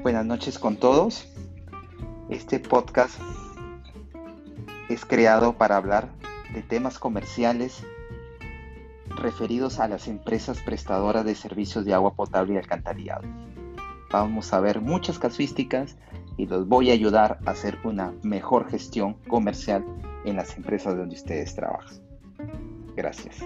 Buenas noches con todos. Este podcast es creado para hablar de temas comerciales referidos a las empresas prestadoras de servicios de agua potable y alcantarillado. Vamos a ver muchas casuísticas y los voy a ayudar a hacer una mejor gestión comercial en las empresas donde ustedes trabajan. Gracias.